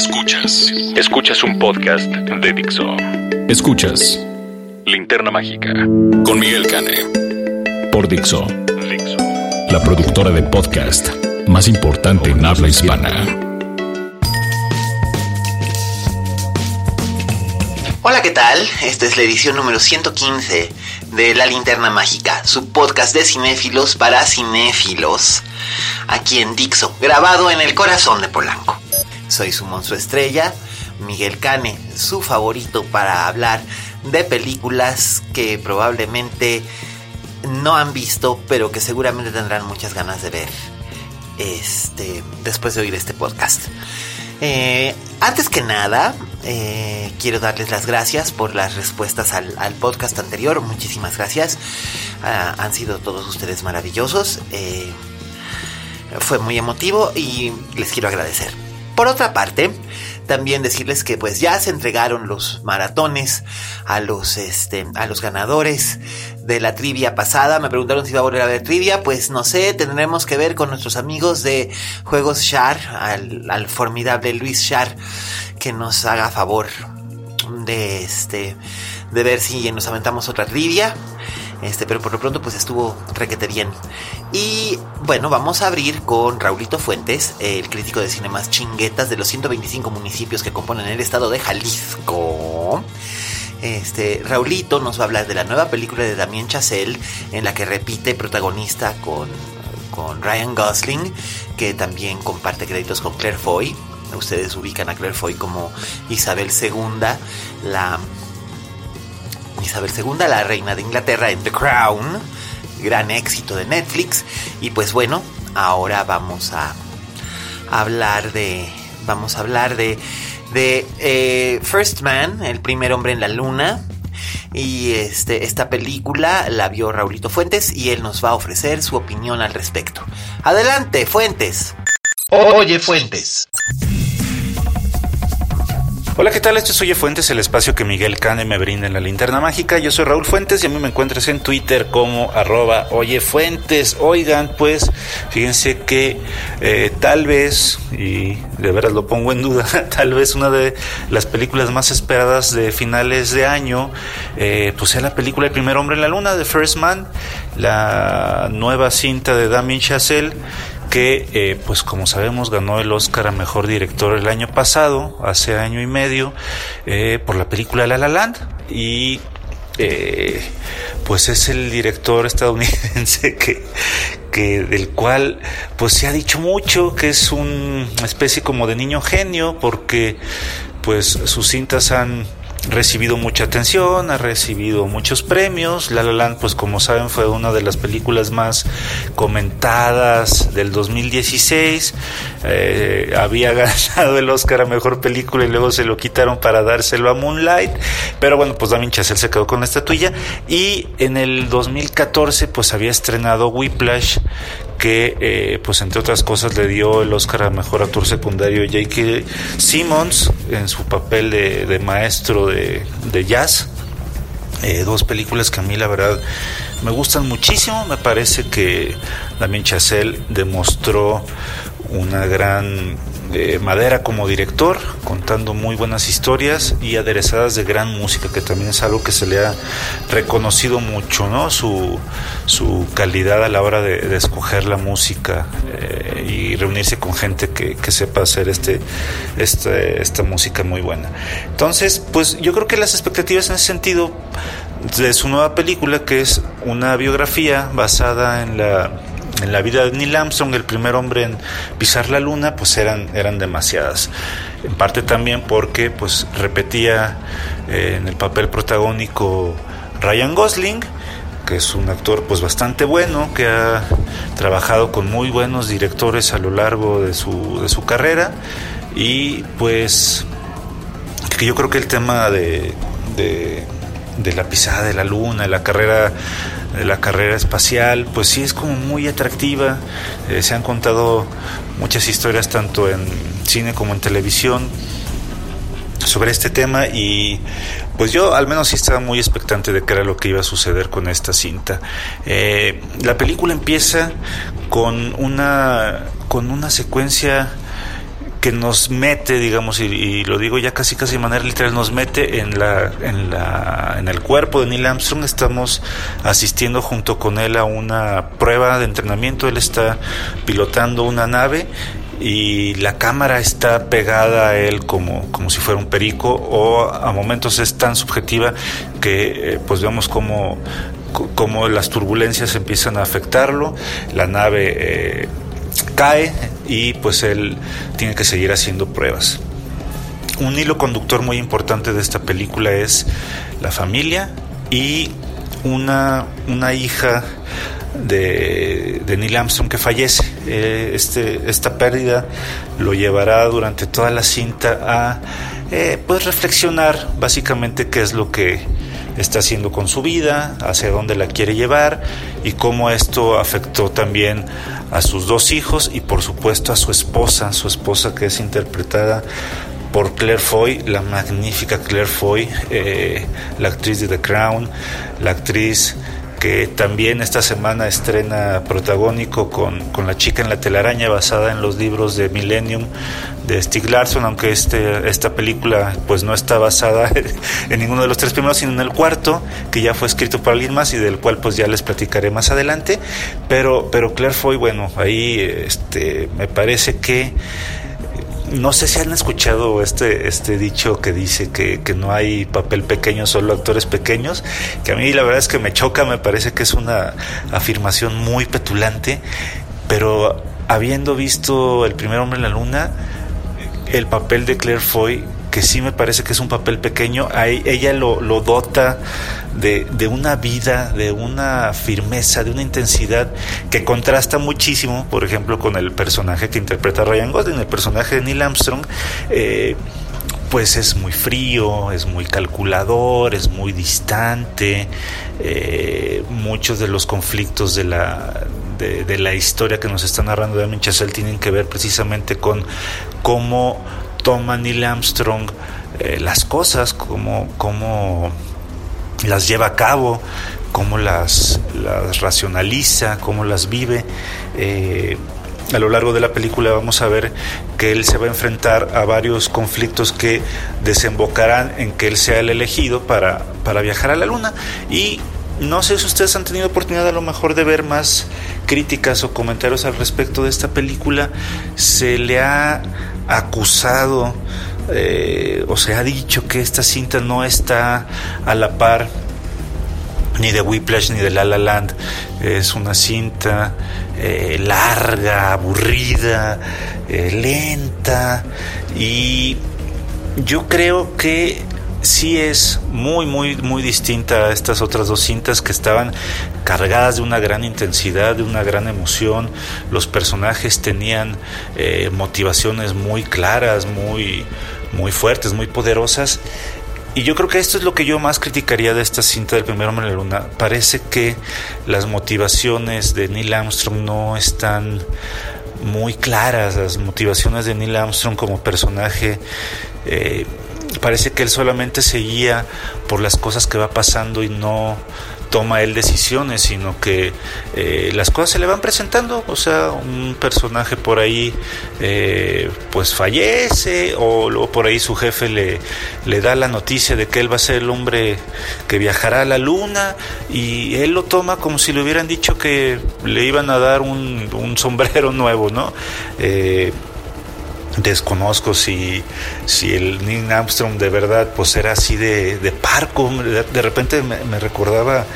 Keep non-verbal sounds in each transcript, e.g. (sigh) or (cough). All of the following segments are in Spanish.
Escuchas. Escuchas un podcast de Dixo. Escuchas Linterna Mágica con Miguel Cane. Por Dixo. Dixo. La productora de podcast más importante en habla hispana. Hola, ¿qué tal? Esta es la edición número 115 de La Linterna Mágica, su podcast de cinéfilos para cinéfilos, aquí en Dixo, grabado en el corazón de Polanco. Soy su monstruo estrella, Miguel Cane, su favorito para hablar de películas que probablemente no han visto, pero que seguramente tendrán muchas ganas de ver este, después de oír este podcast. Eh, antes que nada, eh, quiero darles las gracias por las respuestas al, podcast anterior. Muchísimas gracias. Ah, han sido todos ustedes maravillosos. Eh, fue muy emotivo y les quiero agradecer. Por otra parte, también decirles que pues ya se entregaron los maratones a los este a los ganadores de la trivia pasada. Me preguntaron si iba a volver a ver trivia, pues no sé, tendremos que ver con nuestros amigos de Juegos Shar, al, al formidable Luis Shar que nos haga favor de este de ver si nos aventamos otra trivia. Este, pero por lo pronto pues estuvo requete bien. Y bueno, vamos a abrir con Raulito Fuentes, el crítico de cine más chinguetas de los 125 municipios que componen el estado de Jalisco. Este, Raulito nos va a hablar de la nueva película de Damien Chazelle, en la que repite protagonista con, con Ryan Gosling, que también comparte créditos con Claire Foy. Ustedes ubican a Claire Foy como Isabel II, la Isabel II, la reina de Inglaterra en The Crown, gran éxito de Netflix. Y pues bueno, ahora vamos a hablar de, vamos a hablar de, de eh, First Man, el primer hombre en la luna. Y este, esta película la vio Raulito Fuentes y él nos va a ofrecer su opinión al respecto. Adelante, Fuentes. Oye, Fuentes. Hola, ¿qué tal? Esto es Oye Fuentes, el espacio que Miguel Cane me brinda en la linterna mágica. Yo soy Raúl Fuentes y a mí me encuentras en Twitter como arroba Oye Fuentes. Oigan, pues, fíjense que eh, tal vez, y de veras lo pongo en duda, (laughs) tal vez una de las películas más esperadas de finales de año, eh, pues sea la película El primer hombre en la luna de First Man, la nueva cinta de Damien Chazelle que eh, pues como sabemos ganó el Oscar a Mejor Director el año pasado, hace año y medio, eh, por la película La La Land. Y eh, pues es el director estadounidense (laughs) que, que del cual pues se ha dicho mucho que es una especie como de niño genio porque pues sus cintas han recibido mucha atención, ha recibido muchos premios. La La Land, pues como saben, fue una de las películas más comentadas del 2016. Eh, había (laughs) ganado el Oscar a Mejor Película y luego se lo quitaron para dárselo a Moonlight. Pero bueno, pues Damien Chazelle se quedó con la estatuilla. Y en el 2014, pues había estrenado Whiplash, que eh, pues entre otras cosas le dio el Oscar a Mejor Actor Secundario J.K. Simmons en su papel de, maestro de, de jazz. Eh, dos películas que a mí la verdad me gustan muchísimo. Me parece que Damien Chazelle demostró una gran eh, madera como director, contando muy buenas historias y aderezadas de gran música, que también es algo que se le ha reconocido mucho, ¿no? Su, su calidad a la hora de, escoger la música eh, y reunirse con gente que, que sepa hacer este, este, esta música muy buena. Entonces, pues yo creo que las expectativas en ese sentido de su nueva película, que es una biografía basada en la en la vida de Neil Armstrong, el primer hombre en pisar la luna, pues eran, eran demasiadas. En parte también porque pues repetía eh, en el papel protagónico Ryan Gosling, que es un actor pues bastante bueno, que ha trabajado con muy buenos directores a lo largo de su, de su carrera y pues que yo creo que el tema de, de, de la pisada de la luna, de la carrera de la carrera espacial, pues sí es como muy atractiva. Eh, se han contado muchas historias tanto en cine como en televisión sobre este tema y pues yo al menos sí estaba muy expectante de qué era lo que iba a suceder con esta cinta. Eh, la película empieza con una con una secuencia que nos mete, digamos, y, lo digo ya casi casi de manera literal, nos mete en la, en la, en el cuerpo de Neil Armstrong. Estamos asistiendo junto con él a una prueba de entrenamiento. Él está pilotando una nave y la cámara está pegada a él como, como si fuera un perico o a momentos es tan subjetiva que eh, pues vemos como, como las turbulencias empiezan a afectarlo, la nave eh, cae y pues él tiene que seguir haciendo pruebas. Un hilo conductor muy importante de esta película es la familia y una, una hija de, Neil Armstrong que fallece. Eh, este, esta pérdida lo llevará durante toda la cinta a eh, pues reflexionar básicamente qué es lo que está haciendo con su vida, hacia dónde la quiere llevar y cómo esto afectó también a sus dos hijos y por supuesto a su esposa, su esposa que es interpretada por Claire Foy, la magnífica Claire Foy, eh, la actriz de The Crown, la actriz que también esta semana estrena protagónico con, con, La chica en la telaraña, basada en los libros de Millennium de Stieg Larsson, aunque este, esta película pues no está basada (laughs) en ninguno de los tres primeros, sino en el cuarto, que ya fue escrito por alguien más y del cual pues ya les platicaré más adelante. Pero, pero Claire Foy, bueno, ahí este, me parece que no sé si han escuchado este, este dicho que dice que, que, no hay papel pequeño, solo actores pequeños, que a mí la verdad es que me choca, me parece que es una afirmación muy petulante, pero habiendo visto El primer hombre en la luna, el papel de Claire Foy que sí me parece que es un papel pequeño, ella lo, lo dota de, de, una vida, de una firmeza, de una intensidad que contrasta muchísimo, por ejemplo, con el personaje que interpreta Ryan Gosling, el personaje de Neil Armstrong. Eh, pues es muy frío, es muy calculador, es muy distante. Eh, muchos de los conflictos de la, de, la historia que nos está narrando Damien Chazelle tienen que ver precisamente con cómo toma Neil Armstrong eh, las cosas, cómo, cómo las lleva a cabo, cómo las, racionaliza, cómo las vive. Eh, a lo largo de la película vamos a ver que él se va a enfrentar a varios conflictos que desembocarán en que él sea el elegido para, para viajar a la luna. Y no sé si ustedes han tenido oportunidad a lo mejor de ver más críticas o comentarios al respecto de esta película. Se le ha acusado eh, o se ha dicho que esta cinta no está a la par ni de Whiplash ni de La La Land. Es una cinta eh, larga, aburrida, eh, lenta y yo creo que sí es muy, muy, muy distinta a estas otras dos cintas que estaban cargadas de una gran intensidad, de una gran emoción. Los personajes tenían eh, motivaciones muy claras, muy, muy fuertes, muy poderosas. Y yo creo que esto es lo que yo más criticaría de esta cinta del primer hombre en la luna. Parece que las motivaciones de Neil Armstrong no están muy claras. Las motivaciones de Neil Armstrong como personaje eh, parece que él solamente seguía por las cosas que va pasando y no toma él decisiones, sino que eh, las cosas se le van presentando, o sea, un personaje por ahí eh, pues fallece o luego por ahí su jefe le, le da la noticia de que él va a ser el hombre que viajará a la luna y él lo toma como si le hubieran dicho que le iban a dar un, un sombrero (laughs) nuevo, ¿no? Eh, desconozco si, si el Neil Armstrong de verdad pues era así de, de parco, de, repente me, recordaba,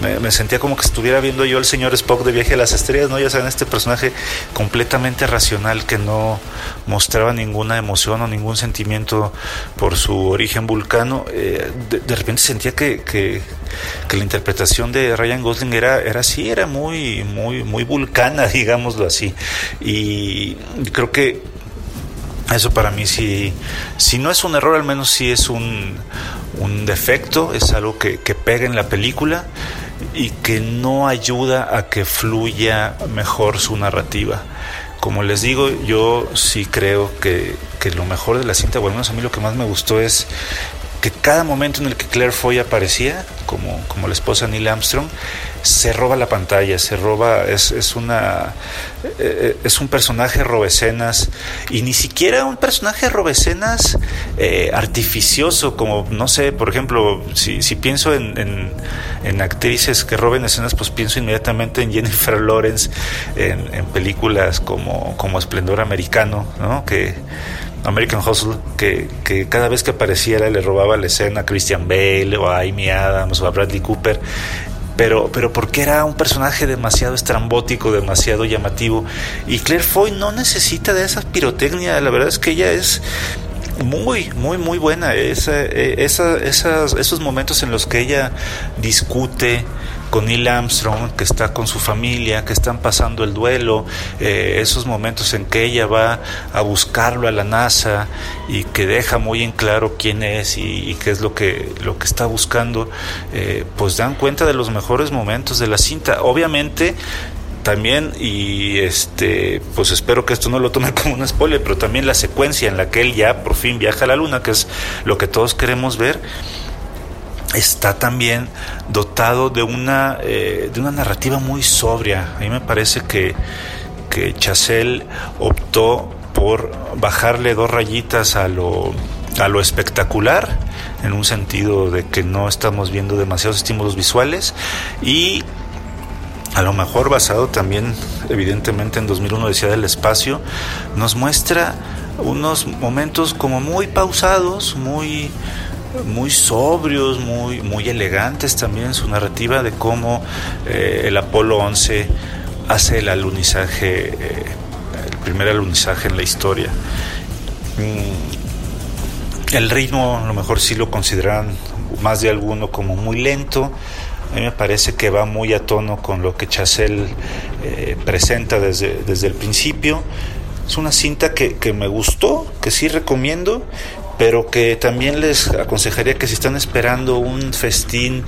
me, sentía como que estuviera viendo yo al señor Spock de Viaje a las Estrellas, ¿no? Ya saben, este personaje completamente racional que no mostraba ninguna emoción o ningún sentimiento por su origen vulcano, eh, de, repente sentía que, que, que, la interpretación de Ryan Gosling era, era así, era muy, muy, muy vulcana, (laughs) digámoslo así, y creo que eso para mí sí, si no es un error, al menos sí es un, un defecto, es algo que, que, pega en la película y que no ayuda a que fluya mejor su narrativa. Como les digo, yo sí creo que, que lo mejor de la cinta, bueno, a mí lo que más me gustó es que cada momento en el que Claire Foy aparecía, como, como la esposa Neil Armstrong, se roba la pantalla, se roba, es, es una eh, es un personaje robecenas y ni siquiera un personaje robecenas eh, artificioso, como no sé, por ejemplo, si, si pienso en, en, actrices que roben escenas, pues pienso inmediatamente en Jennifer Lawrence en, películas como, como Esplendor Americano, ¿no? que American Hustle, que, que, cada vez que apareciera le robaba la escena a Christian Bale o a Amy Adams o a Bradley Cooper pero, pero porque era un personaje demasiado estrambótico, demasiado llamativo. Y Claire Foy no necesita de esa pirotecnia, la verdad es que ella es muy, muy, muy buena. Esa, e, esa, esas, esos momentos en los que ella discute con Neil Armstrong, que está con su familia, que están pasando el duelo, eh, esos momentos en que ella va a buscarlo a la NASA y que deja muy en claro quién es y, qué es lo que, lo que está buscando, eh, pues dan cuenta de los mejores momentos de la cinta. Obviamente también y este pues espero que esto no lo tome (laughs) como un spoiler pero también la secuencia en la que él ya por fin viaja a la luna que es lo que todos queremos ver está también dotado de una, eh, de una narrativa muy sobria. A mí me parece que, que optó por bajarle dos rayitas a lo, a lo espectacular, en un sentido de que no estamos viendo demasiados estímulos visuales y a lo mejor basado también evidentemente en 2001 decía del espacio, nos muestra unos momentos como muy pausados, muy muy sobrios, muy, muy elegantes también su narrativa de cómo eh, el Apolo 11 hace el alunizaje, eh, el primer alunizaje en la historia. Mm, el ritmo a lo mejor sí lo consideran más de alguno como muy lento. A mí me parece que va muy a tono con lo que Chazelle eh, presenta desde, desde el principio. Es una cinta que, que me gustó, que sí recomiendo pero que también les aconsejaría que si están esperando un festín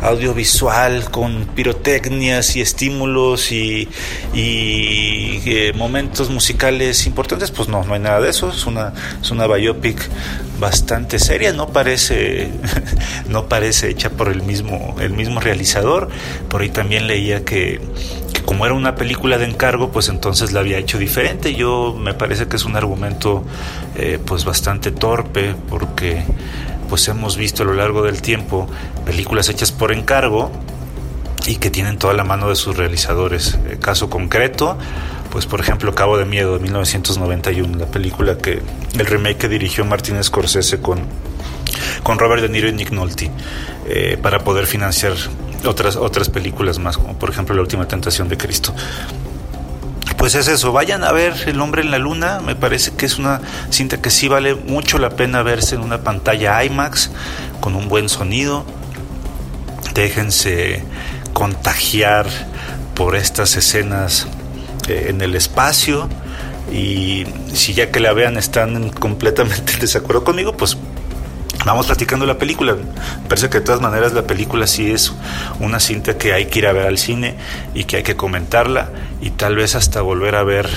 audiovisual con pirotecnias y estímulos y, eh, momentos musicales importantes, pues no, no hay nada de eso, es una, es una biopic bastante seria, no parece, (laughs) no parece hecha por el mismo, el mismo realizador, por ahí también leía que como era una película de encargo, pues entonces la había hecho diferente. Yo me parece que es un argumento eh, pues bastante torpe porque pues hemos visto a lo largo del tiempo películas hechas por encargo y que tienen toda la mano de sus realizadores. Eh, caso concreto, pues por ejemplo Cabo de Miedo de 1991, la película que el remake que dirigió Martin Scorsese con con Robert De Niro y Nick Nolte eh, para poder financiar otras, otras películas más, como por ejemplo La Última Tentación de Cristo. Pues es eso, vayan a ver El hombre en la luna, me parece que es una cinta que sí vale mucho la pena verse en una pantalla IMAX con un buen sonido. Déjense contagiar por estas escenas en el espacio y si ya que la vean están completamente en desacuerdo conmigo, pues Vamos platicando la película. Parece que de todas maneras la película sí es una cinta que hay que ir a ver al cine y que hay que comentarla y tal vez hasta volver a ver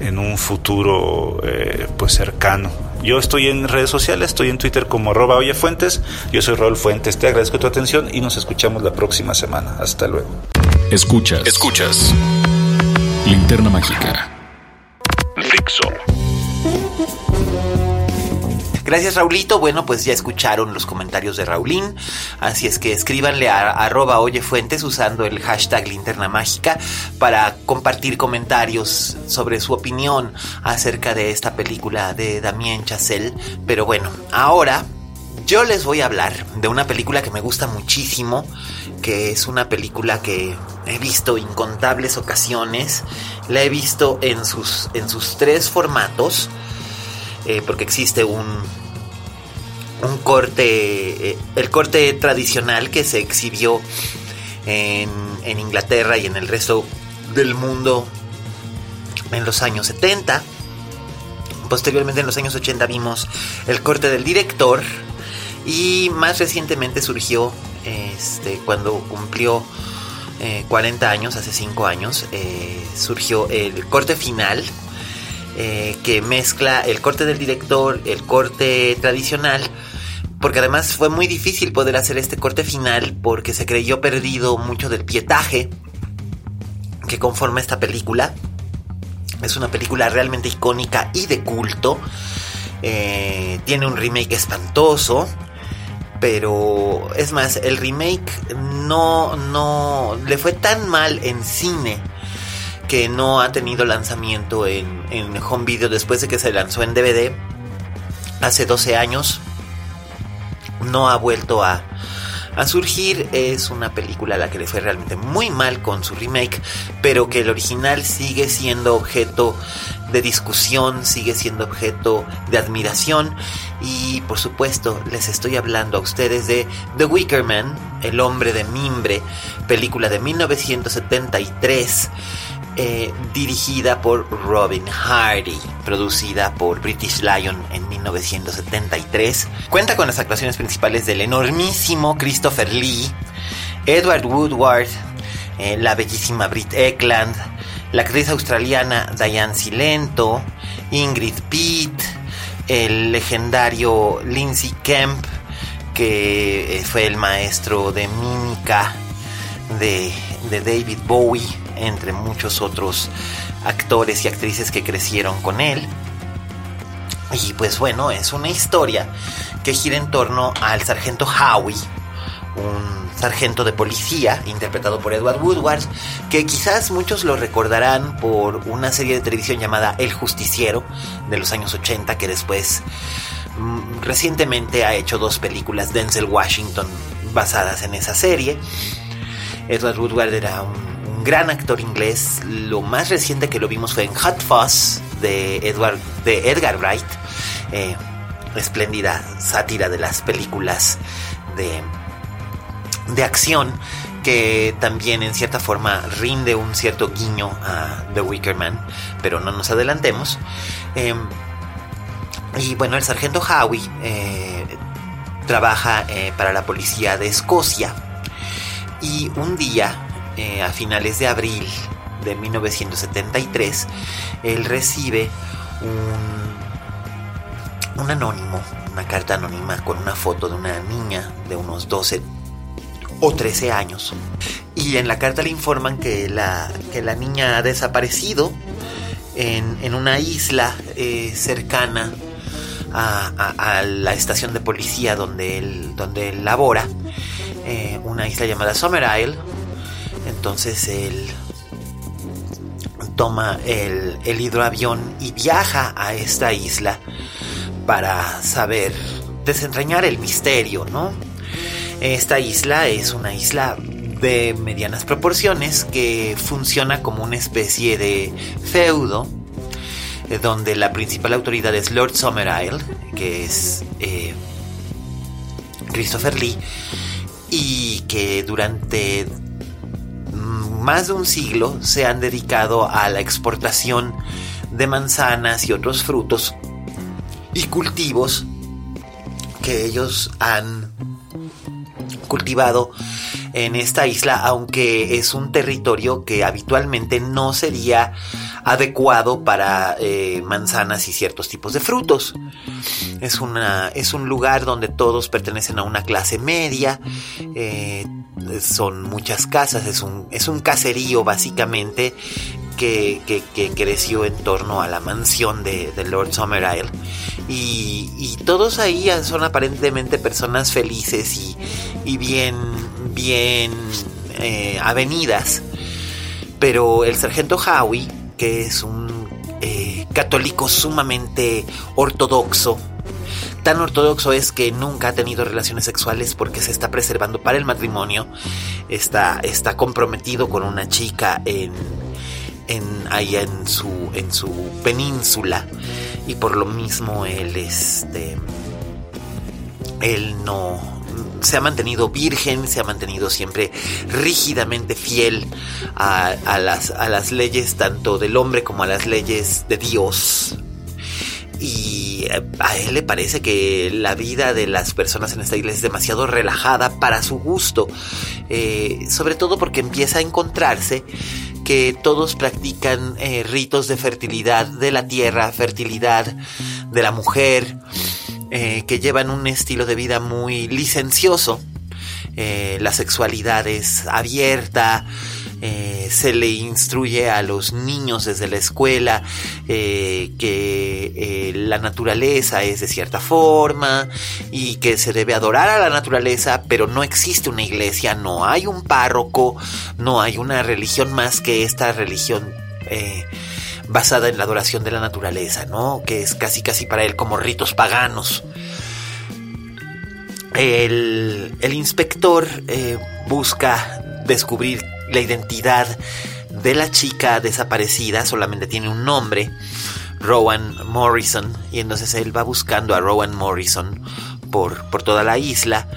en un futuro eh, pues cercano. Yo estoy en redes sociales, estoy en Twitter como arroba Fuentes. Yo soy Raúl Fuentes, te agradezco tu atención y nos escuchamos la próxima semana. Hasta luego. Escuchas, escuchas. Linterna Mágica. Fixo. Gracias Raulito, bueno pues ya escucharon los comentarios de Raulín, así es que escríbanle a arroba oyefuentes usando el hashtag linterna mágica para compartir comentarios sobre su opinión acerca de esta película de Damien Chazelle. Pero bueno, ahora yo les voy a hablar de una película que me gusta muchísimo, que es una película que he visto incontables ocasiones, la he visto en sus, en sus tres formatos, eh, porque existe un, un corte, eh, el corte tradicional que se exhibió en, en Inglaterra y en el resto del mundo en los años 70. Posteriormente en los años 80 vimos el corte del director y más recientemente surgió este, cuando cumplió 40 eh, años, hace 5 años, eh, surgió el corte final eh, que mezcla el corte del director, el corte tradicional, porque además fue muy difícil poder hacer este corte final porque se creyó perdido mucho del pietaje que conforma esta película. Es una película realmente icónica y de culto. tiene un remake espantoso. Pero es más, el remake no, no le fue tan mal en cine que no ha tenido lanzamiento en, home video después de que se lanzó en DVD hace 12 años. No ha vuelto a, a surgir. Es una película a la que le fue realmente muy mal con su remake, pero que el original sigue siendo objeto de discusión, sigue siendo objeto de admiración y por supuesto les estoy hablando a ustedes de The Wicker Man, El hombre de mimbre, película de 1973 eh, dirigida por Robin Hardy, producida por British Lion en 1973. Cuenta con las actuaciones principales del enormísimo Christopher Lee, Edward Woodward, eh, la bellísima Brit Eklund, la actriz australiana Diane Silento, Ingrid Pitt, el legendario Lindsay Kemp, que eh, fue el maestro de mímica de, de David Bowie entre muchos otros actores y actrices que crecieron con él. Y pues bueno, es una historia que gira en torno al sargento Howie, un sargento de policía interpretado por Edward Woodward, que quizás muchos lo recordarán por una serie de televisión llamada El Justiciero de los años 80, que después mm, recientemente ha hecho dos películas Denzel Washington basadas en esa serie. Edward Woodward era un gran actor inglés. Lo más reciente que lo vimos fue en Hot Fuzz de, Edward, de Edgar Wright. Eh, espléndida sátira de las películas de, de acción que también en cierta forma rinde un cierto guiño a The Wicker Man, pero no nos adelantemos. Em, y bueno, el sargento Howie eh, trabaja eh, para la policía de Escocia y un día eh, a finales de abril de 1973, él recibe un, un anónimo, una carta anónima con una foto de una niña de unos 12 o 13 años. Y en la carta le informan que la, que la niña ha desaparecido en, una isla eh, cercana a, la estación de policía donde él, donde él labora, eh, una isla llamada Summer Isle, entonces él toma el, hidroavión y viaja a esta isla para saber desentrañar el misterio, ¿no? Esta isla es una isla de medianas proporciones que funciona como una especie de feudo eh, donde la principal autoridad es Lord Summerisle, que es eh, Christopher Lee, y que durante más de un siglo se han dedicado a la exportación de manzanas y otros frutos y cultivos que ellos han cultivado en esta isla, aunque es un territorio que habitualmente no sería adecuado para eh, manzanas y ciertos tipos de frutos. Es, una, es un lugar donde todos pertenecen a una clase media, eh, son muchas casas, es un, es un caserío básicamente que, creció en torno a la mansión de, Lord Summerisle. Y, y, todos ahí son aparentemente personas felices y, bien, bien eh, avenidas. Pero el sargento Howie, que es un eh, católico sumamente ortodoxo, tan ortodoxo es que nunca ha tenido relaciones sexuales porque se está preservando para el matrimonio, está, está comprometido con una chica en, en, allá en su, en su península y por lo mismo él, este, él no se ha mantenido virgen, se ha mantenido siempre rígidamente fiel a, las, a las leyes tanto del hombre como a las leyes de Dios. Y eh, a él le parece que la vida de las personas en esta iglesia es demasiado relajada para su gusto, eh, sobre todo porque empieza a encontrarse que todos practican eh, ritos de fertilidad de la tierra, fertilidad de la mujer, que llevan un estilo de vida muy licencioso. la sexualidad es abierta, eh, se le instruye a los niños desde la escuela eh, que eh, la naturaleza es de cierta forma y que se debe adorar a la naturaleza, pero no existe una iglesia, no hay un párroco, no hay una religión más que esta religión basada en la adoración de la naturaleza, ¿no? Que es casi casi para él como ritos paganos. El, el inspector busca descubrir la identidad de la chica desaparecida, solamente tiene un nombre, Rowan Morrison, y entonces él va buscando a Rowan Morrison por, por toda la isla.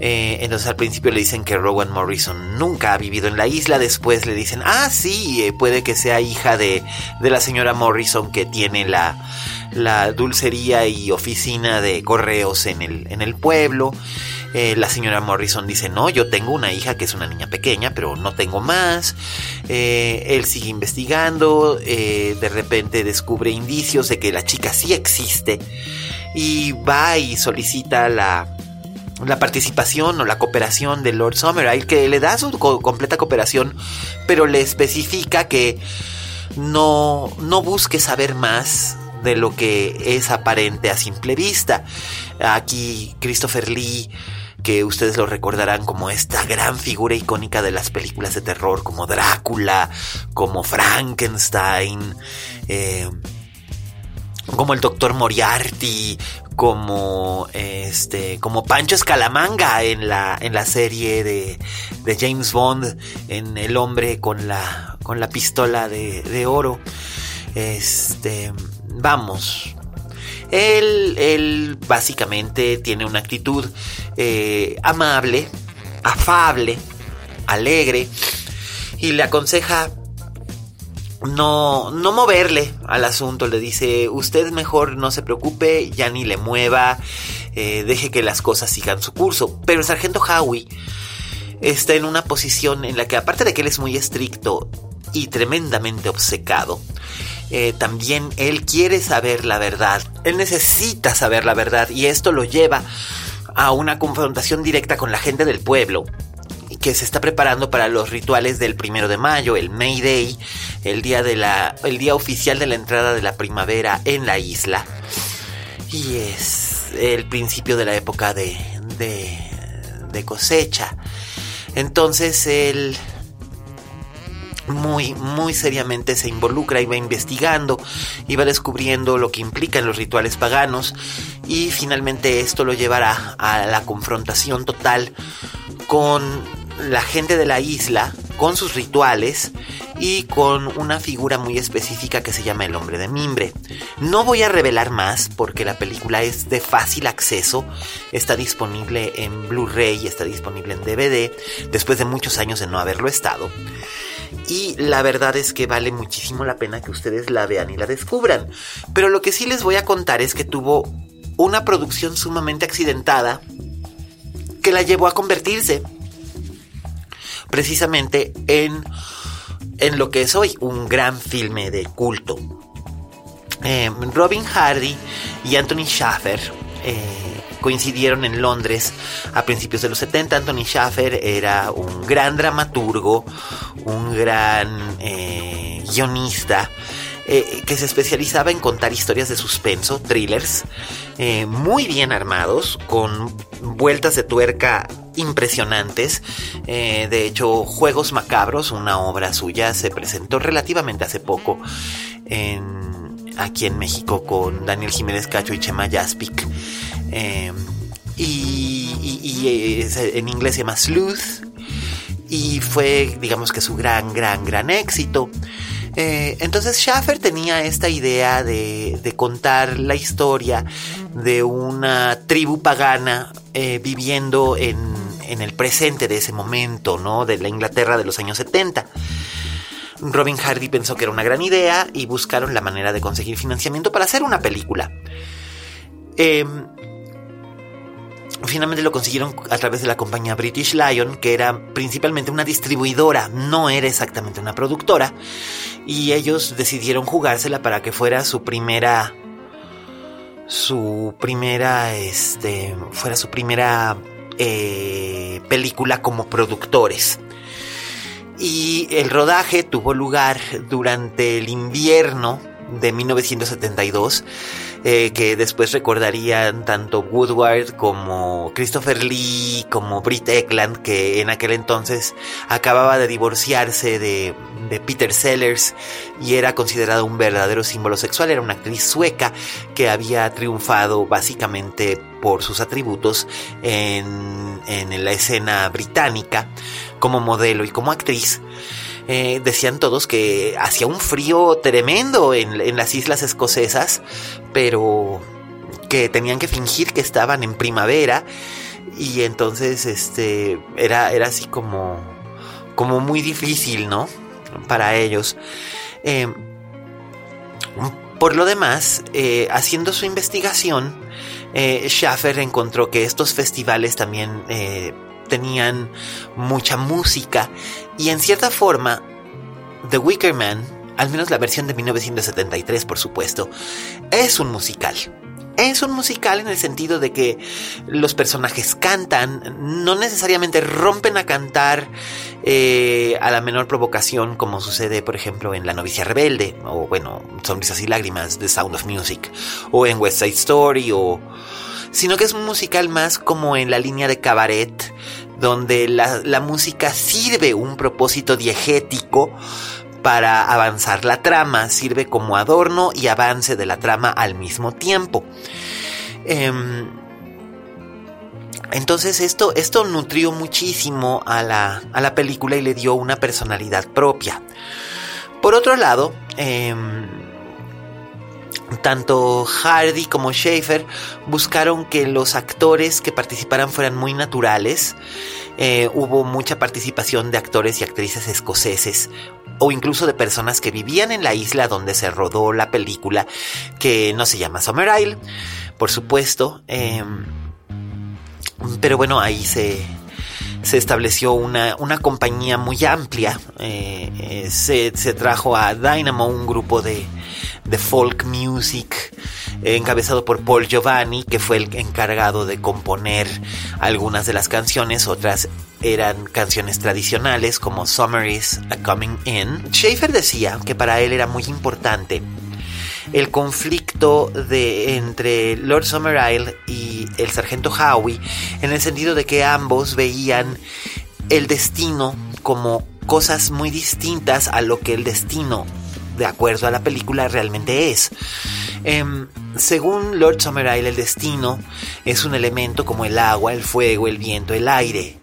Eh, entonces al principio le dicen que Rowan Morrison nunca ha vivido en la isla, después le dicen, ah, sí, eh, puede que sea hija de, de la señora Morrison que tiene la, la dulcería y oficina de correos en el, en el pueblo. Eh, la señora Morrison dice, no, yo tengo una hija que es una niña pequeña, pero no tengo más. Él sigue investigando, de repente descubre indicios de que la chica sí existe y va y solicita la, la participación o la cooperación de Lord Summerisle, que le da su completa cooperación, pero le especifica que no, no busque saber más de lo que es aparente a simple vista. Aquí Christopher Lee que ustedes lo recordarán como esta gran figura icónica de las películas de terror, como Drácula, como Frankenstein, eh, como el Doctor Moriarty, como este, como Pancho Escalamanga en la, en la serie de, de James Bond, en El hombre con la, con la pistola de, de oro. Este, vamos, él, básicamente tiene una actitud eh, amable, afable, alegre y le aconseja no, no moverle al asunto. Le dice, usted mejor no se preocupe, ya ni le mueva, eh, deje que las cosas sigan su curso. Pero el sargento Howie está en una posición en la que aparte de que él es muy estricto y tremendamente obcecado, eh, también él quiere saber la verdad. Él necesita saber la verdad y esto lo lleva a una confrontación directa con la gente del pueblo que se está preparando para los rituales del primero de mayo, el May Day, el día de la, el día oficial de la entrada de la primavera en la isla. Y es el principio de la época de, de, de cosecha. Entonces él muy, muy seriamente se involucra y va investigando y va descubriendo lo que implican los rituales paganos y finalmente esto lo llevará a la confrontación total con la gente de la isla, con sus rituales y con una figura muy específica que se llama el hombre de mimbre. No voy a revelar más porque la película es de fácil acceso, está disponible en Blu-ray, está disponible en DVD, después de muchos años de no haberlo estado. Y la verdad es que vale muchísimo la pena que ustedes la vean y la descubran. Pero lo que sí les voy a contar es que tuvo una producción sumamente accidentada que la llevó a convertirse precisamente en, en lo que es hoy un gran filme de culto. Eh, Robin Hardy y Anthony Schaffer eh, coincidieron en Londres a principios de los 70. Anthony Schaffer era un gran dramaturgo, un gran eh, guionista que se especializaba en contar historias de suspenso, thrillers, muy bien armados, con vueltas de tuerca impresionantes. Eh, de hecho, Juegos Macabros, una obra suya, se presentó relativamente hace poco aquí en México con Daniel Jiménez Cacho y Chema Jaspic. y, en inglés se llama Sleuth. Y fue, digamos que su gran, gran, gran éxito. Eh, entonces Schaffer tenía esta idea de, contar la historia de una tribu pagana eh, viviendo en, el presente de ese momento, ¿no? De la Inglaterra de los años 70. Robin Hardy pensó que era una gran idea y buscaron la manera de conseguir financiamiento para hacer una película. Eh, finalmente lo consiguieron a través de la compañía British Lion, que era principalmente una distribuidora, no era exactamente una productora, y ellos decidieron jugársela para que fuera su primera su primera este fuera su primera eh, película como productores. Y el rodaje tuvo lugar durante el invierno de 1972 eh, que después recordarían tanto Woodward como Christopher Lee, como Britt Eklund, que en aquel entonces acababa de divorciarse de, Peter Sellers y era considerado un verdadero símbolo sexual. Era una actriz sueca que había triunfado básicamente por sus atributos en, en la escena británica como modelo y como actriz. Eh, decían todos que hacía un frío tremendo en, las islas escocesas, pero que tenían que fingir que estaban en primavera y entonces este era, era así como, como muy difícil, ¿no? Para ellos. Em, por lo demás, eh, haciendo su investigación, eh, Schaffer encontró que estos festivales también tenían mucha música y en cierta forma The Wicker Man, al menos la versión de 1973 por supuesto, es un musical. Es un musical en el sentido de que los personajes cantan, no necesariamente rompen a cantar eh, a la menor provocación, como sucede, por ejemplo, en La novicia rebelde, o bueno, Sonrisas y lágrimas, The Sound of Music, o en West Side Story, o sino que es un musical más como en la línea de cabaret, donde la, música sirve un propósito diegético para avanzar la trama, sirve como adorno y avance de la trama al mismo tiempo. Em, entonces esto, esto nutrió muchísimo a la, a la, película y le dio una personalidad propia. Por otro lado, em, tanto Hardy como Schaefer buscaron que los actores que participaran fueran muy naturales. Eh, hubo mucha participación de actores y actrices escoceses o incluso de personas que vivían en la isla donde se rodó la película, que no se llama Summer Isle, por supuesto. Em, pero bueno, ahí se, se estableció una, compañía muy amplia. Eh, eh, se, se, trajo a Dynamo, un grupo de, de folk music encabezado por Paul Giovanni, que fue el encargado de componer algunas de las canciones, otras eran canciones tradicionales como Summer is a Coming In. Schaefer decía que para él era muy importante el conflicto de, entre Lord Summerisle y el sargento Howie, en el sentido de que ambos veían el destino como cosas muy distintas a lo que el destino, de acuerdo a la película, realmente es. Em, según Lord Summerisle, el destino es un elemento como el agua, el fuego, el viento, el aire.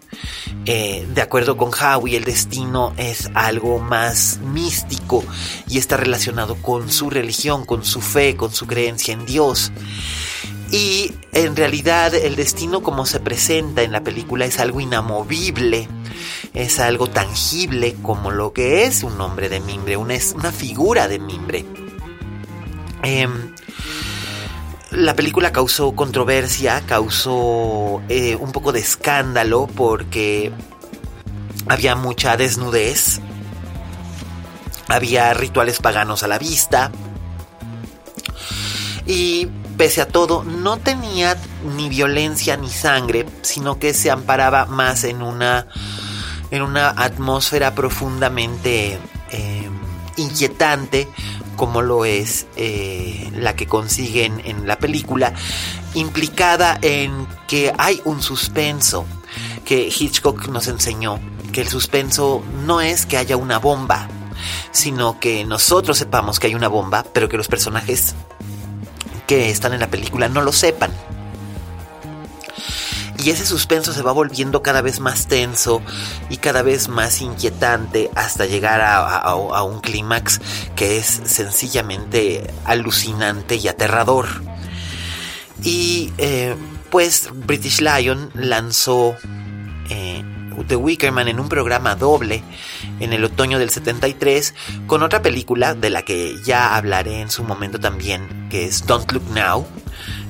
Eh, de acuerdo con Howie, el destino es algo más místico y está relacionado con su religión, con su fe, con su creencia en Dios. Y en realidad el destino como se presenta en la película es algo inamovible, es algo tangible como lo que es un hombre de mimbre, una, una figura de mimbre. Em, la película causó controversia, causó eh, un poco de escándalo porque había mucha desnudez, había rituales paganos a la vista y pese a todo no tenía ni violencia ni sangre, sino que se amparaba más en una en una atmósfera profundamente eh, inquietante como lo es eh, la que consiguen en la película, implicada en que hay un suspenso que Hitchcock nos enseñó, que el suspenso no es que haya una bomba, sino que nosotros sepamos que hay una bomba, pero que los personajes que están en la película no lo sepan. Y ese suspenso se va volviendo cada vez más tenso y cada vez más inquietante hasta llegar a, un clímax que es sencillamente alucinante y aterrador. Y eh, pues British Lion lanzó eh, The Wickerman en un programa doble en el otoño del 73 con otra película de la que ya hablaré en su momento también, que es Don't Look Now,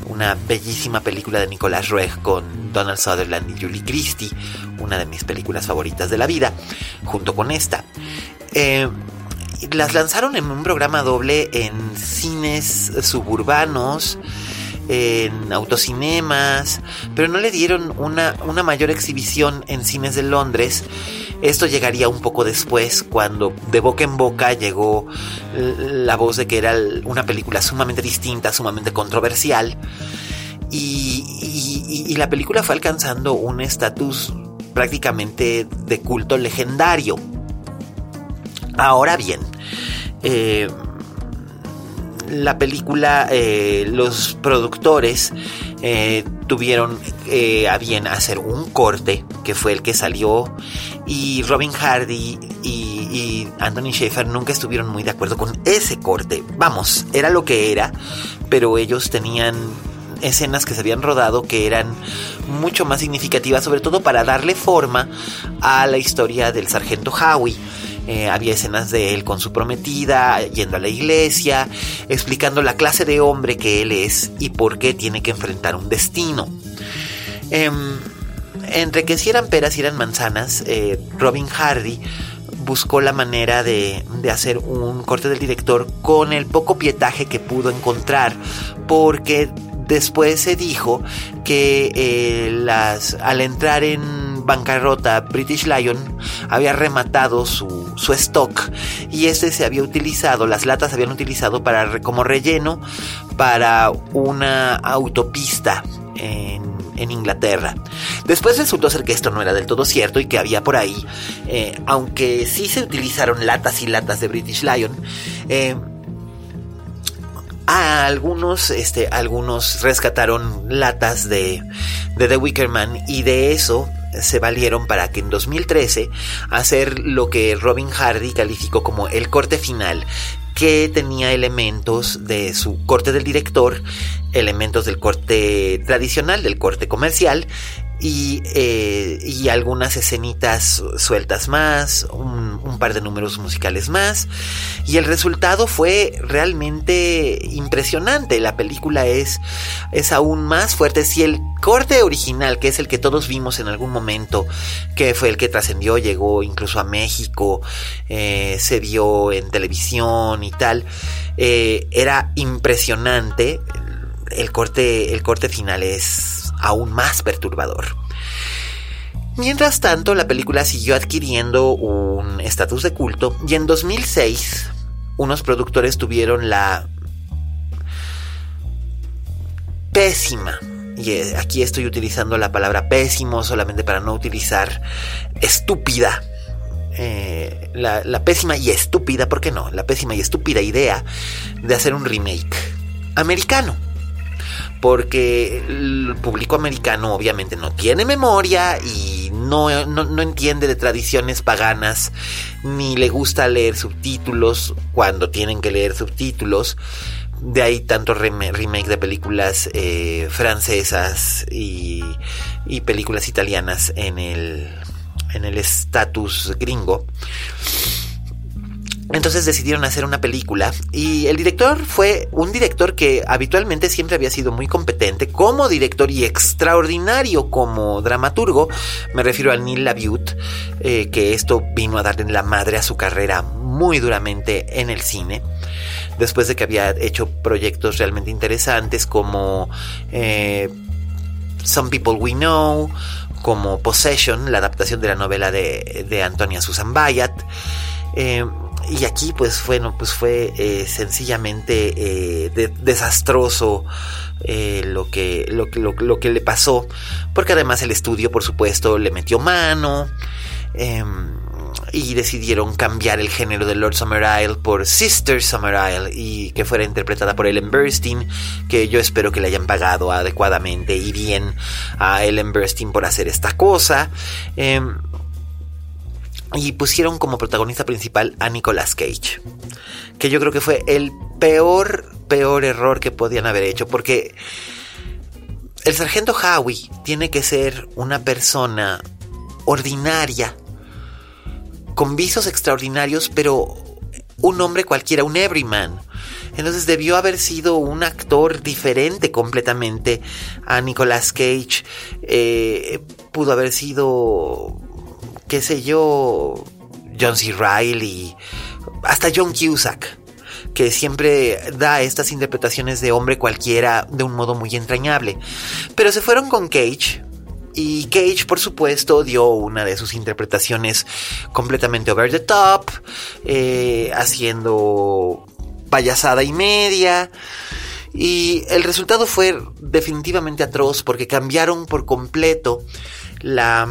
una bellísima película de Nicolas Roeg con Donald Sutherland y Julie Christie, una de mis películas favoritas de la vida, junto con esta. Eh, las lanzaron en un programa doble en cines suburbanos, en autocinemas, pero no le dieron una, una mayor exhibición en cines de Londres. Esto llegaría un poco después, cuando de boca en boca llegó la voz de que era una película sumamente distinta, sumamente controversial. Y, y la película fue alcanzando un estatus prácticamente de culto legendario. Ahora bien, eh, la película, eh, los productores eh, tuvieron eh, a bien hacer un corte, que fue el que salió, y Robin Hardy y, Anthony Schaefer nunca estuvieron muy de acuerdo con ese corte. Vamos, era lo que era, pero ellos tenían escenas que se habían rodado que eran mucho más significativas, sobre todo para darle forma a la historia del sargento Howie. Eh, había escenas de él con su prometida, yendo a la iglesia, explicando la clase de hombre que él es y por qué tiene que enfrentar un destino. Em, entre que si eran peras y eran manzanas, eh, Robin Hardy buscó la manera de, de, hacer un corte del director con el poco pietaje que pudo encontrar, porque después se dijo que eh, las, al entrar en bancarrota, British Lion había rematado su, su stock y este se había utilizado, las latas se habían utilizado para, como relleno para una autopista en, en, Inglaterra. Después resultó ser que esto no era del todo cierto y que había por ahí, eh, aunque sí se utilizaron latas y latas de British Lion, eh, a algunos, este, algunos rescataron latas de, de The Wicker Man y de eso se valieron para que en 2013 hacer lo que Robin Hardy calificó como el corte final que tenía elementos de su corte del director, elementos del corte tradicional, del corte comercial y, eh, y algunas escenitas sueltas más, un, par de números musicales más. Y el resultado fue realmente impresionante. La película es, es aún más fuerte. Si el corte original, que es el que todos vimos en algún momento, que fue el que trascendió, llegó incluso a México, eh, se vio en televisión y tal, eh, era impresionante. El corte, el corte final es aún más perturbador. Mientras tanto, la película siguió adquiriendo un estatus de culto y en 2006 unos productores tuvieron la pésima, y eh, aquí estoy utilizando la palabra pésimo solamente para no utilizar estúpida, eh, la, la pésima y estúpida, ¿por qué no? La pésima y estúpida idea de hacer un remake americano porque el público americano obviamente no tiene memoria y no, entiende de tradiciones paganas, ni le gusta leer subtítulos cuando tienen que leer subtítulos. De ahí tanto remake de películas eh, francesas y, y películas italianas en el en el estatus gringo. Entonces decidieron hacer una película y el director fue un director que habitualmente siempre había sido muy competente como director y extraordinario como dramaturgo. Me refiero a Neil LaBute, eh, que esto vino a darle la madre a su carrera muy duramente en el cine. Después de que había hecho proyectos realmente interesantes como eh, Some People We Know, como Possession, la adaptación de la novela de, de Antonia Susan Bayat. Eh, y aquí pues bueno pues fue eh, sencillamente eh, desastroso eh, lo, que, lo, lo, que le pasó porque además el estudio por supuesto le metió mano em, y decidieron cambiar el género de Lord Summer Isle por Sister Summer Isle y que fuera interpretada por Ellen Burstyn, que yo espero que le hayan pagado adecuadamente y bien a Ellen Burstyn por hacer esta cosa. Y pusieron como protagonista principal a Nicolas Cage, que yo creo que fue el peor, peor error que podían haber hecho, porque el sargento Howie tiene que ser una persona ordinaria, con visos extraordinarios, pero un hombre cualquiera, un everyman. Entonces debió haber sido un actor diferente completamente a Nicolas Cage. Eh, pudo haber sido, qué sé yo, John C. Reilly, hasta John Cusack que siempre da estas interpretaciones de hombre cualquiera de un modo muy entrañable. Pero se fueron con Cage, y Cage, por supuesto, dio una de sus interpretaciones completamente over the top, eh, haciendo payasada y media. Y el resultado fue definitivamente atroz porque cambiaron por completo la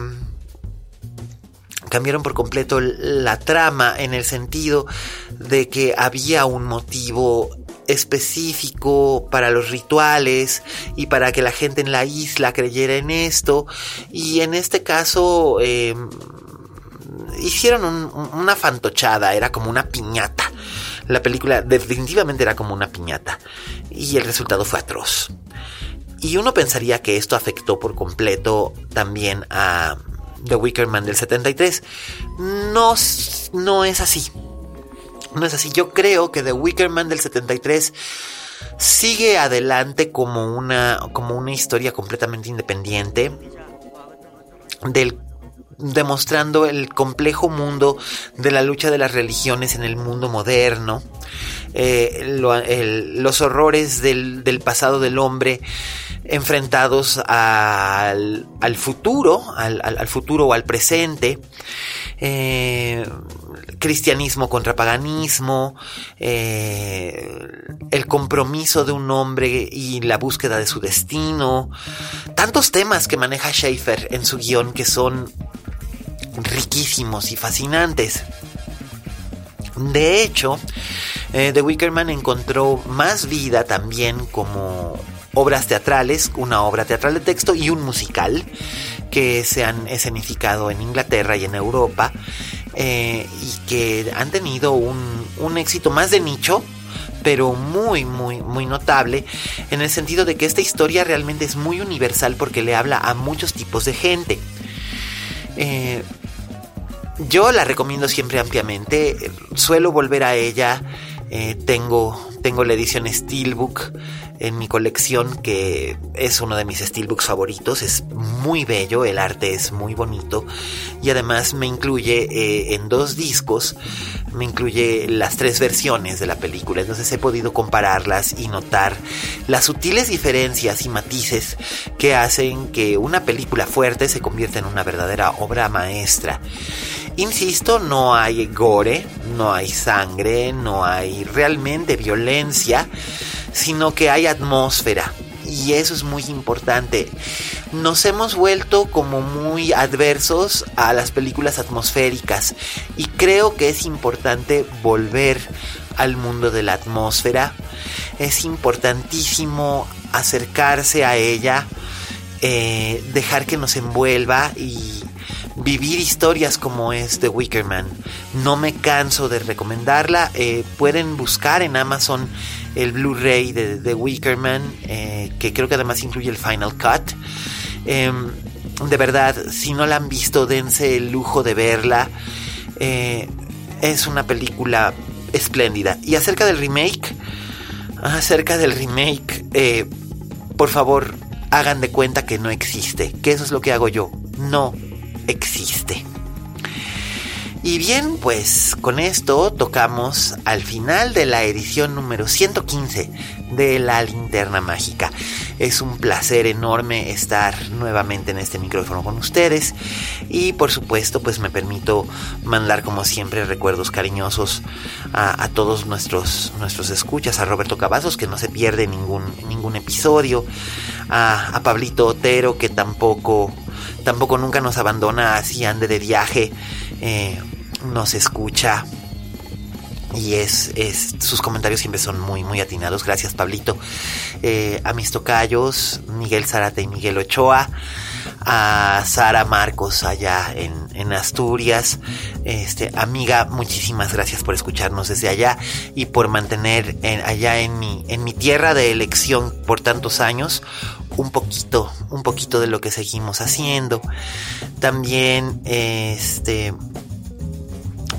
cambiaron por completo la trama en el sentido de que había un motivo específico para los rituales y para que la gente en la isla creyera en esto. Y en este caso em, hicieron una fantochada, era como una piñata. La película definitivamente era como una piñata. Y el resultado fue atroz. Y uno pensaría que esto afectó por completo también a The Wicker Man del 73. No, no es así. No es así. Yo creo que The Wicker Man del 73 sigue adelante como una, como una historia completamente independiente del demostrando el complejo mundo de la lucha de las religiones en el mundo moderno, eh, los horrores del, pasado del hombre enfrentados al, futuro, al, futuro o al presente, eh, cristianismo contra paganismo, eh, el compromiso de un hombre y la búsqueda de su destino, tantos temas que maneja Schaefer en su guion que son riquísimos y fascinantes. De hecho, eh, The Wickerman encontró más vida también como obras teatrales, una obra teatral de texto y un musical que se han escenificado en Inglaterra y en Europa eh, y que han tenido un, éxito más de nicho pero muy, muy, muy notable en el sentido de que esta historia realmente es muy universal porque le habla a muchos tipos de gente. Eh, yo la recomiendo siempre ampliamente, suelo volver a ella, eh, tengo, tengo la edición Steelbook en mi colección que es uno de mis steelbooks favoritos, es muy bello, el arte es muy bonito y además me incluye eh, en dos discos, me incluye las tres versiones de la película, entonces he podido compararlas y notar las sutiles diferencias y matices que hacen que una película fuerte se convierta en una verdadera obra maestra. Insisto, no hay gore, no hay sangre, no hay realmente violencia, sino que hay atmósfera. Y eso es muy importante. Nos hemos vuelto como muy adversos a las películas atmosféricas y creo que es importante volver al mundo de la atmósfera. Es importantísimo acercarse a ella, eh, dejar que nos envuelva y vivir historias como es The Wicker Man. No me canso de recomendarla. Eh, pueden buscar en Amazon el Blu-ray de The Wicker Man, eh, que creo que además incluye el Final Cut. Em, de verdad, si no la han visto, dense el lujo de verla. Eh, es una película espléndida. Y acerca del remake, acerca del remake, por favor, hagan de cuenta que no existe, que eso es lo que hago yo. No existe. Y bien, pues con esto tocamos al final de la edición número 115 de La Linterna Mágica. Es un placer enorme estar nuevamente en este micrófono con ustedes y por supuesto pues me permito mandar como siempre recuerdos cariñosos a, todos nuestros, nuestros escuchas, a Roberto Cavazos que no se pierde ningún, ningún episodio, a, Pablito Otero que tampoco, tampoco nunca nos abandona así ande de viaje. Eh, nos escucha. Y es, es, sus comentarios siempre son muy muy atinados. Gracias Pablito. Eh, a mis tocayos Miguel Zarate y Miguel Ochoa. A Sara Marcos allá en, en, Asturias. Este amiga muchísimas gracias por escucharnos desde allá y por mantener allá en mi en mi tierra de elección por tantos años un poquito un poquito de lo que seguimos haciendo. También este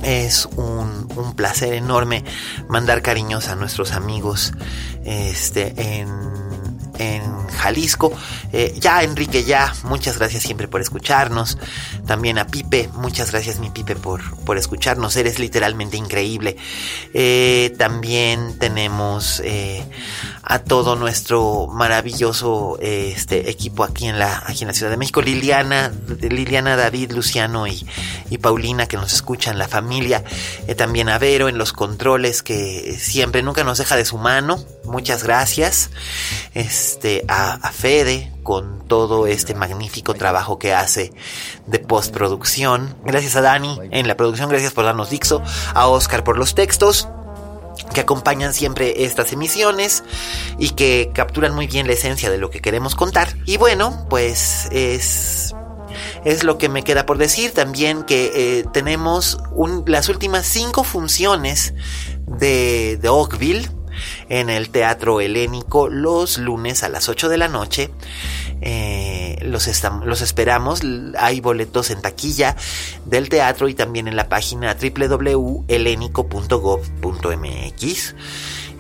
es un, un, placer enorme mandar cariños a nuestros amigos este, en en Jalisco. Eh, ya, Enrique, ya, muchas gracias siempre por escucharnos. También a Pipe, muchas gracias mi Pipe por, por escucharnos. Eres literalmente increíble. Eh, también tenemos eh, a todo nuestro maravilloso este, equipo aquí en, la, aquí en la Ciudad de México. Liliana, Liliana, David, Luciano y, y Paulina que nos escuchan, la familia. también a Vero en los controles que siempre, nunca nos deja de su mano. Muchas gracias. A, Fede con todo este magnífico trabajo que hace de postproducción. Gracias a Dani en la producción, gracias por darnos Dixo, a Oscar por los textos que acompañan siempre estas emisiones y que capturan muy bien la esencia de lo que queremos contar. Y bueno, pues es es lo que me queda por decir. También que eh, tenemos las últimas cinco funciones de, de Oakville en el Teatro Helénico los lunes a las 8 de la noche. Eh, los, los esperamos. Hay boletos en taquilla del teatro y también en la página www.helenico.gov.mx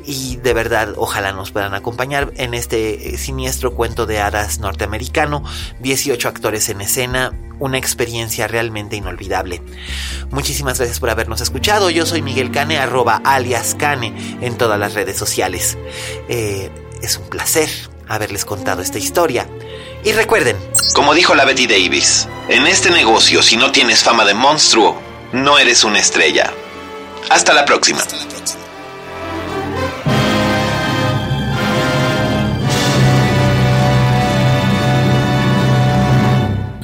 y de verdad ojalá nos puedan acompañar en este eh, siniestro cuento de hadas norteamericano, 18 actores en escena, una experiencia realmente inolvidable. Muchísimas gracias por habernos escuchado, yo soy Miguel Cane, arroba alias Cane en todas las redes sociales. Eh, es un placer haberles contado esta historia. Y recuerden, como dijo la Betty Davis, en este negocio si no tienes fama de monstruo, no eres una estrella. Hasta la próxima.